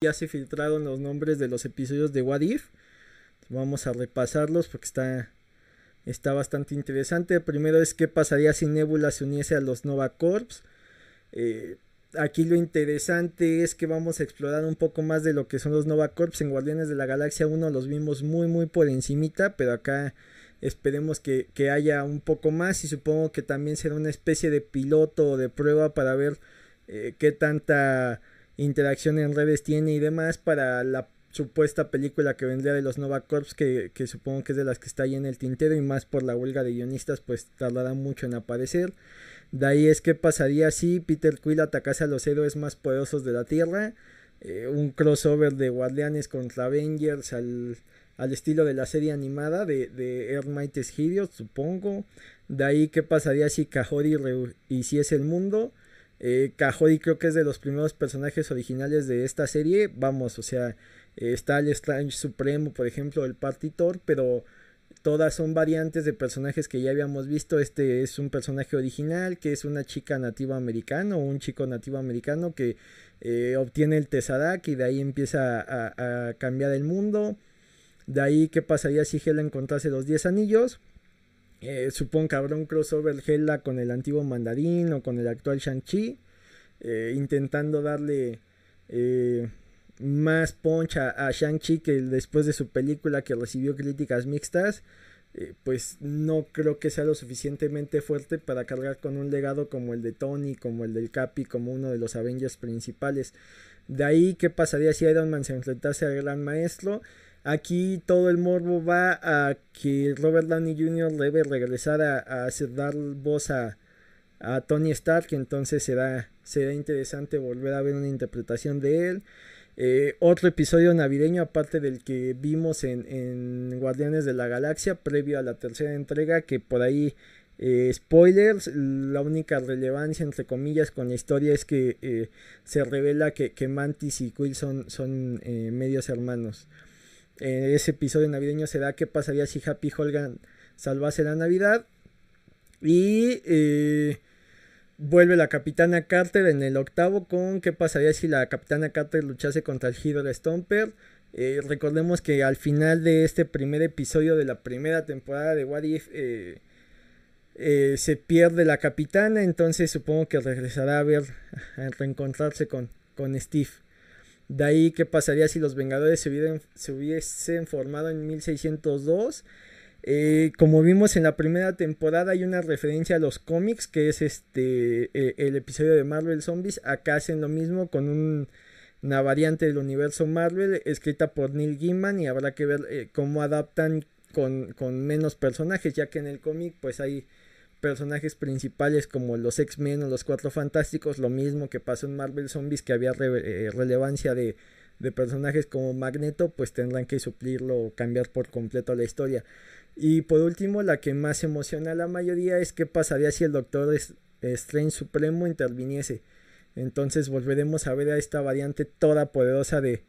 ya se filtraron los nombres de los episodios de What If. Vamos a repasarlos porque está, está bastante interesante. Primero es qué pasaría si Nebula se uniese a los Nova Corps. Eh, aquí lo interesante es que vamos a explorar un poco más de lo que son los Nova Corps. En Guardianes de la Galaxia 1 los vimos muy muy por encimita, pero acá esperemos que, que haya un poco más y supongo que también será una especie de piloto o de prueba para ver eh, qué tanta interacción en redes tiene y demás para la supuesta película que vendría de los Nova Corps que, que, supongo que es de las que está ahí en el tintero y más por la huelga de guionistas pues tardará mucho en aparecer. De ahí es que pasaría si Peter Quill atacase a los héroes más poderosos de la Tierra eh, un crossover de Guardianes contra Avengers al, al estilo de la serie animada de, de Mightiest Heroes supongo. De ahí qué pasaría si Kahori rehiciese el mundo eh, creo que es de los primeros personajes originales de esta serie. Vamos, o sea, está el Strange Supremo, por ejemplo, el Partitor, pero todas son variantes de personajes que ya habíamos visto. Este es un personaje original, que es una chica nativa americana o un chico nativo americano que eh, obtiene el Tesseract y de ahí empieza a, a, cambiar el mundo. De ahí, ¿qué pasaría si Hela encontrase los 10 anillos? Eh, supongo que habrá un crossover Hela con el antiguo mandarín o con el actual Shang-Chi. Eh, intentando darle eh, más punch a, Shang-Chi que después de su película que recibió críticas mixtas. pues no creo que sea lo suficientemente fuerte para cargar con un legado como el de Tony, como el del Capi, como uno de los Avengers principales. De ahí, ¿qué pasaría si Iron Man se enfrentase al gran maestro? Aquí todo el morbo va a que Robert Downey Jr. debe regresar a, hacer dar voz a, Tony Stark. Entonces será, será interesante volver a ver una interpretación de él. Eh, otro episodio navideño aparte del que vimos en, Guardianes de la Galaxia previo a la tercera entrega que por ahí eh, spoilers la única relevancia entre comillas con la historia es que eh, se revela que, Mantis y Quill son, son medios hermanos ese episodio navideño se da qué pasaría si Happy Holgan salvase la Navidad. Y eh, vuelve la capitana Carter en el octavo con qué pasaría si la capitana Carter luchase contra el Hydra Stomper. Eh, recordemos que al final de este primer episodio de la primera temporada de What If eh, se pierde la capitana, entonces supongo que regresará a ver, a reencontrarse con, con Steve. De ahí, ¿qué pasaría si los Vengadores se, se hubiesen formado en 1602? Eh, como vimos en la primera temporada hay una referencia a los cómics que es este eh, el episodio de Marvel Zombies acá hacen lo mismo con una variante del universo Marvel escrita por Neil Gaiman y habrá que ver eh, cómo adaptan con, con, menos personajes ya que en el cómic pues hay personajes principales como los X-Men o los Cuatro Fantásticos, lo mismo que pasó en Marvel Zombies, que había eh, relevancia de, personajes como Magneto, pues tendrán que suplirlo o cambiar por completo la historia. Y por último, la que más emociona a la mayoría es qué pasaría si el Doctor Strange Supremo interviniese. Entonces volveremos a ver a esta variante toda poderosa de,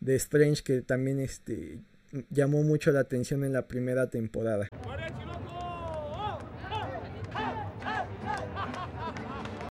de Strange que también este, llamó mucho la atención en la primera temporada.